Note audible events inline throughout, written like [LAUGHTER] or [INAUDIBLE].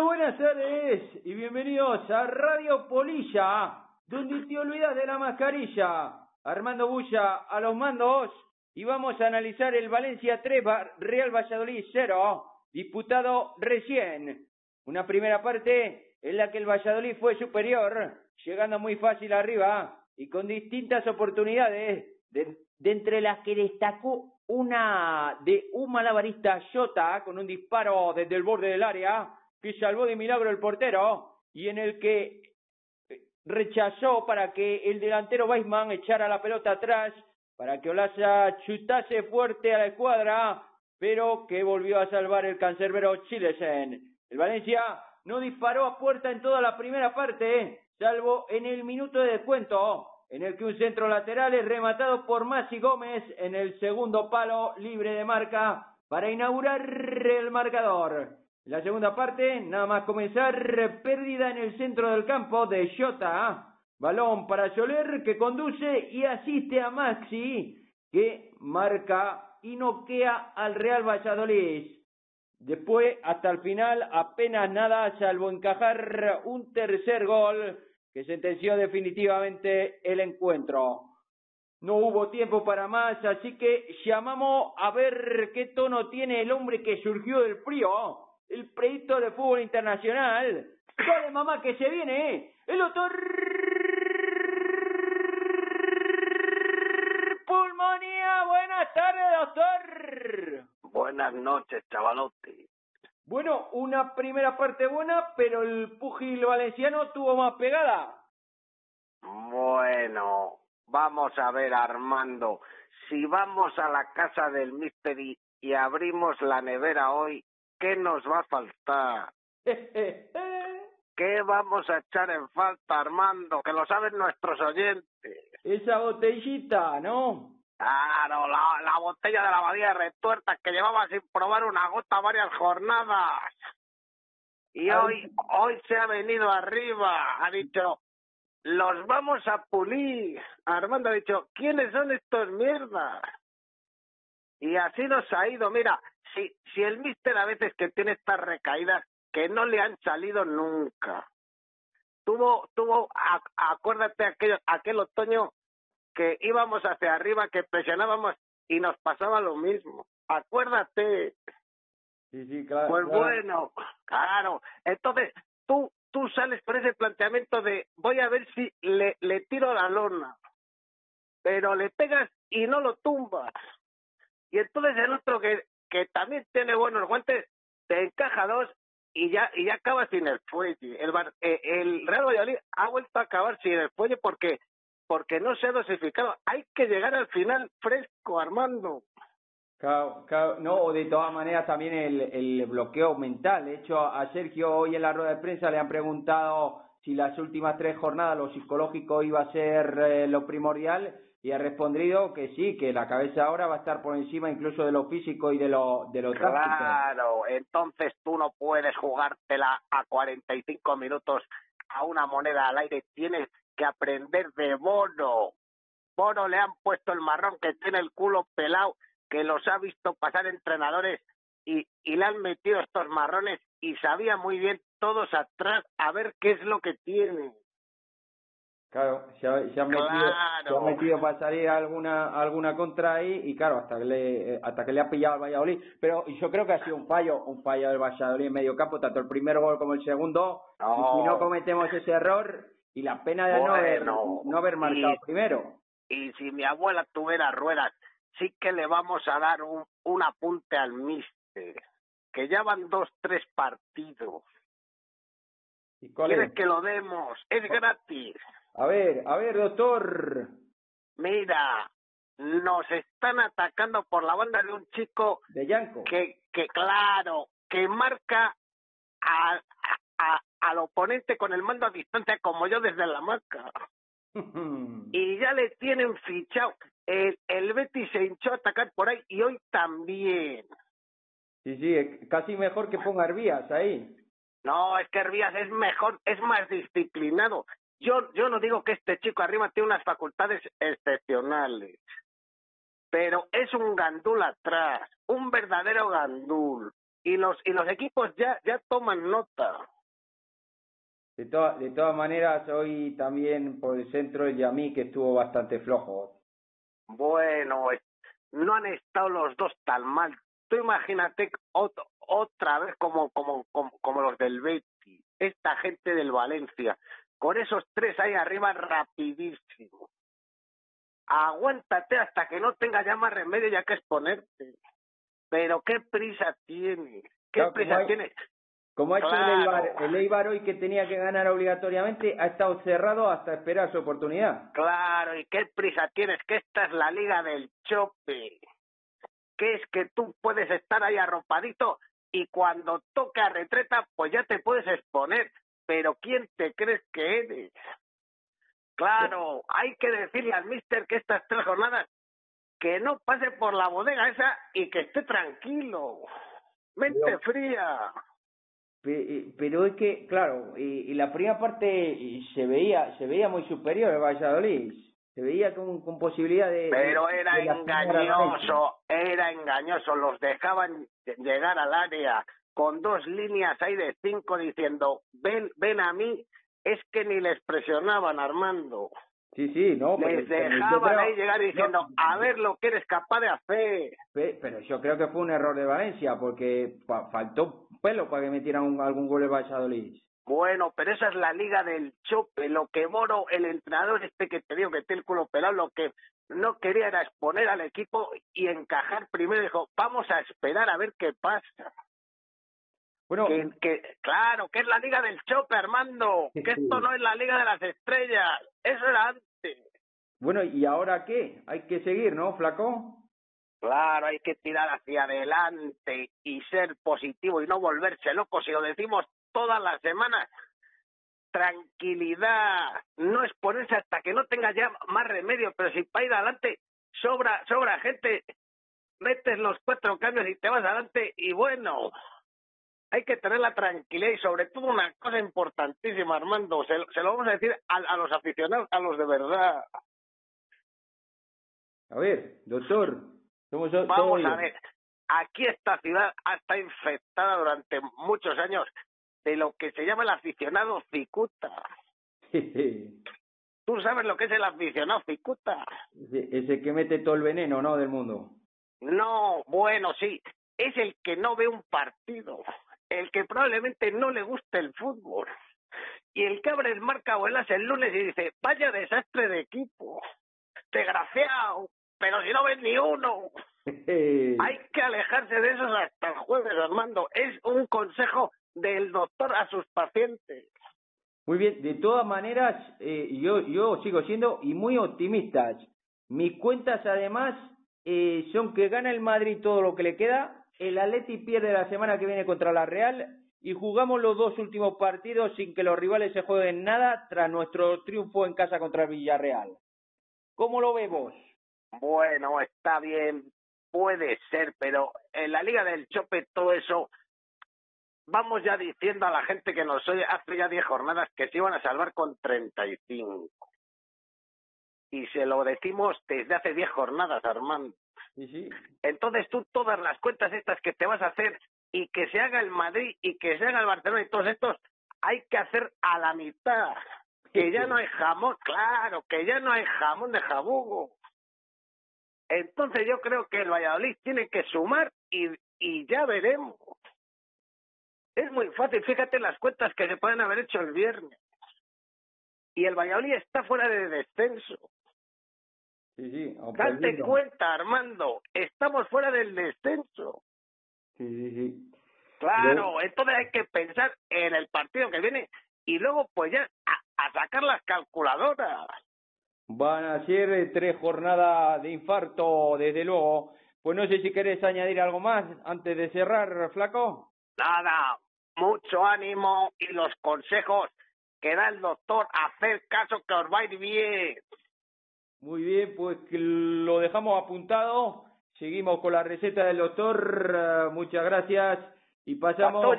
Buenas tardes y bienvenidos a Radio Polilla, donde te olvidas de la mascarilla. Armando Bulla a los mandos y vamos a analizar el Valencia 3 Real Valladolid 0, disputado recién. Una primera parte en la que el Valladolid fue superior, llegando muy fácil arriba y con distintas oportunidades, de, entre las que destacó una de un malabarista Jota con un disparo desde el borde del área que salvó de milagro el portero y en el que rechazó para que el delantero Weisman echara la pelota atrás para que Olasa chutase fuerte a la escuadra, pero que volvió a salvar el cancerbero Chilesen. El Valencia no disparó a puerta en toda la primera parte, salvo en el minuto de descuento, en el que un centro lateral es rematado por Masi Gómez en el segundo palo libre de marca para inaugurar el marcador. La segunda parte, nada más comenzar, pérdida en el centro del campo de Jota. Balón para Soler que conduce y asiste a Maxi que marca y noquea al Real Valladolid. Después, hasta el final, apenas nada, salvo encajar un tercer gol que sentenció definitivamente el encuentro. No hubo tiempo para más, así que llamamos a ver qué tono tiene el hombre que surgió del frío el proyecto de fútbol internacional. ¡Dale, mamá, que se viene! Eh! ¡El doctor Pulmonía! ¡Buenas tardes, doctor! Buenas noches, chavalote. Bueno, una primera parte buena, pero el pugil valenciano tuvo más pegada. Bueno, vamos a ver, Armando. Si vamos a la casa del Mystery y abrimos la nevera hoy, ¿qué nos va a faltar? ¿Qué vamos a echar en falta, Armando? Que lo saben nuestros oyentes. Esa botellita, ¿no? Claro, la, la botella de la abadía de retuertas que llevaba sin probar una gota varias jornadas. Y hoy, hoy se ha venido arriba, ha dicho, los vamos a pulir. Armando ha dicho, ¿quiénes son estos mierdas? Y así nos ha ido. Mira, si, si el mister a veces que tiene estas recaídas que no le han salido nunca. Tuvo, tuvo, acuérdate aquel, aquel otoño que íbamos hacia arriba, que presionábamos y nos pasaba lo mismo. Acuérdate. Sí, sí, claro. Pues bueno, claro. Entonces, tú, tú sales por ese planteamiento de voy a ver si le, le tiro la lona, pero le pegas y no lo tumbas. Y entonces el otro que, que también tiene buenos guantes, te encaja dos y ya y ya acaba sin el fuelle. El, eh, el Real Valladolid ha vuelto a acabar sin el fuelle porque porque no se ha dosificado. Hay que llegar al final fresco, Armando. no, o de todas maneras también el, el bloqueo mental. De hecho, a Sergio hoy en la rueda de prensa le han preguntado si las últimas tres jornadas lo psicológico iba a ser eh, lo primordial y ha respondido que sí, que la cabeza ahora va a estar por encima incluso de lo físico y de lo, de lo Claro, entonces tú no puedes jugártela a 45 minutos a una moneda al aire, tienes que aprender de Bono. Bono le han puesto el marrón que tiene el culo pelado, que los ha visto pasar entrenadores y, y le han metido estos marrones y sabía muy bien todos atrás a ver qué es lo que tiene. Claro, se ha, se metido, se ha metido para salir alguna alguna contra ahí y claro, hasta que le hasta que le ha pillado al Valladolid, pero yo creo que ha sido un fallo, un fallo del Valladolid en medio campo, tanto el primer gol como el segundo, y si no cometemos ese error y la pena de no haber no haber marcado primero. Y si mi abuela tuviera ruedas, sí que le vamos a dar un, un apunte al mister, que ya van dos, tres partidos. ¿Y ¿Quieres que lo demos? Es gratis. A ver, a ver, doctor. Mira, nos están atacando por la banda de un chico de Yanco. Que, que claro, que marca a, a, al oponente con el mando a distancia como yo desde la marca. [LAUGHS] y ya le tienen fichado. El, el Betis se hinchó a atacar por ahí y hoy también. Sí, sí, casi mejor que ponga Herbías ahí. No, es que Herbías es mejor, es más disciplinado. Yo, yo no digo que este chico arriba tiene unas facultades excepcionales, pero es un gandul atrás, un verdadero gandul. y los y los equipos ya ya toman nota. De, todas de todas maneras, hoy también por el centro el Yamí que estuvo bastante flojo. Bueno, no han estado los dos tan mal. Tú imagínate otra vez como, como, como, como los del Betis, esta gente del Valencia, con esos tres ahí arriba rapidísimo. Aguántate hasta que no tenga ya más remedio ya que exponerte. Pero qué prisa tienes, qué prisa tienes. Como ha hecho el, Eibar, el Eibar hoy que tenía que ganar obligatoriamente, ha estado cerrado hasta esperar su oportunidad. Claro, y qué prisa tienes, que esta es la liga del chope. Que es que tú puedes estar ahí arropadito y cuando toca retreta, pues ya te puedes exponer. Pero ¿quién te crees que eres? Claro, hay que decirle al mister que estas tres jornadas que no pase por la bodega esa y que esté tranquilo. Mente fría. Pero es que, claro, y, la primera parte se veía se veía muy superior el Valladolid. Se veía con, con posibilidad de... Pero era engañoso, era engañoso. Los dejaban llegar al área con dos líneas ahí de cinco diciendo, ven, ven a mí es que ni les presionaban, Armando. Sí, sí, no. Les dejaban ahí llegar diciendo, a ver lo que eres capaz de hacer. Pero yo creo que fue un error de Valencia, porque faltó pelo para que metieran algún gol de Valladolid. Bueno, pero esa es la liga del chope. Lo que Moro, el entrenador este que te digo que tiene el culo pelado, lo que no quería era exponer al equipo y encajar primero. Dijo, vamos a esperar a ver qué pasa. Bueno, que, claro, que es la liga del chope, Armando, que [LAUGHS] esto no es la liga de las estrellas, eso era antes. Bueno, ¿y ahora qué? Hay que seguir, ¿no, flaco? Claro, hay que tirar hacia adelante y ser positivo y no volverse loco. Si lo decimos todas las semanas, tranquilidad, no es ponerse hasta que no tenga ya más remedio, pero si para ir adelante sobra, sobra gente, metes los cuatro cambios y te vas adelante y bueno, hay que tener la tranquilidad y sobre todo una cosa importantísima, Armando, se, se lo vamos a decir a, a, los aficionados, a los de verdad. A ver, doctor, somos Vamos a ver, aquí esta ciudad ha estado infectada durante muchos años de lo que se llama el aficionado cicuta. [LAUGHS] ¿Tú sabes lo que es el aficionado cicuta? ese que mete todo el veneno, ¿no? Del mundo. No, bueno, sí. Es el que no ve un partido el que probablemente no le guste el fútbol y el que abre el marca vuelas el lunes y dice, vaya desastre de equipo, desgraciado, pero si no ves ni uno. [LAUGHS] Hay que alejarse de esos hasta el jueves, Armando. Es un consejo del doctor a sus pacientes. Muy bien, de todas maneras, eh, yo, yo sigo siendo y muy optimista. Mis cuentas, además, eh, son que gana el Madrid todo lo que le queda el Atleti pierde la semana que viene contra la Real y jugamos los dos últimos partidos sin que los rivales se jueguen nada tras nuestro triunfo en casa contra Villarreal. ¿Cómo lo vemos? Bueno, está bien, puede ser, pero en la Liga del Chope todo eso vamos ya diciendo a la gente que nos oye hace ya 10 jornadas que se iban a salvar con 35. Y se lo decimos desde hace 10 jornadas, Armando. Entonces tú todas las cuentas estas que te vas a hacer y que se haga el Madrid y que se haga el Barcelona y todos estos, hay que hacer a la mitad. Que ya no hay jamón, claro, que ya no hay jamón de jabugo. Entonces yo creo que el Valladolid tiene que sumar y, y ya veremos. Es muy fácil, fíjate las cuentas que se pueden haber hecho el viernes. Y el Valladolid está fuera de descenso. Sí, sí. Date cuenta, Armando, estamos fuera del descenso. Sí, sí, sí. Claro, entonces hay que pensar en el partido que viene y luego pues ya a, sacar las calculadoras. Van a ser tres jornadas de infarto, desde luego. Pues no sé si querés añadir algo más antes de cerrar, flaco. Nada, mucho ánimo y los consejos que da el doctor, hacer caso que os va a ir bien. Muy bien, pues lo dejamos apuntado. Seguimos con la receta del doctor. Muchas gracias. Y pasamos,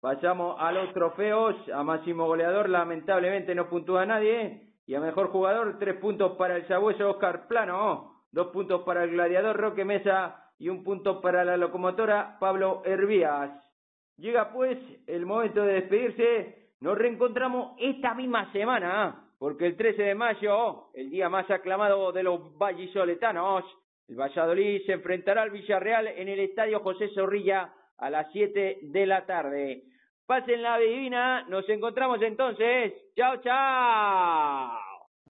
pasamos a los trofeos. A máximo goleador, lamentablemente no puntúa nadie. Y a mejor jugador, tres puntos para el sabueso Oscar Plano. Dos puntos para el gladiador Roque Mesa. y un punto para la locomotora Pablo Hervías. Llega pues el momento de despedirse. Nos reencontramos esta misma semana, porque el 13 de mayo, el día más aclamado de los vallisoletanos, el Valladolid se enfrentará al Villarreal en el Estadio José Zorrilla a las 7 de la tarde. Pasen la divina, nos encontramos entonces. Chao, chao.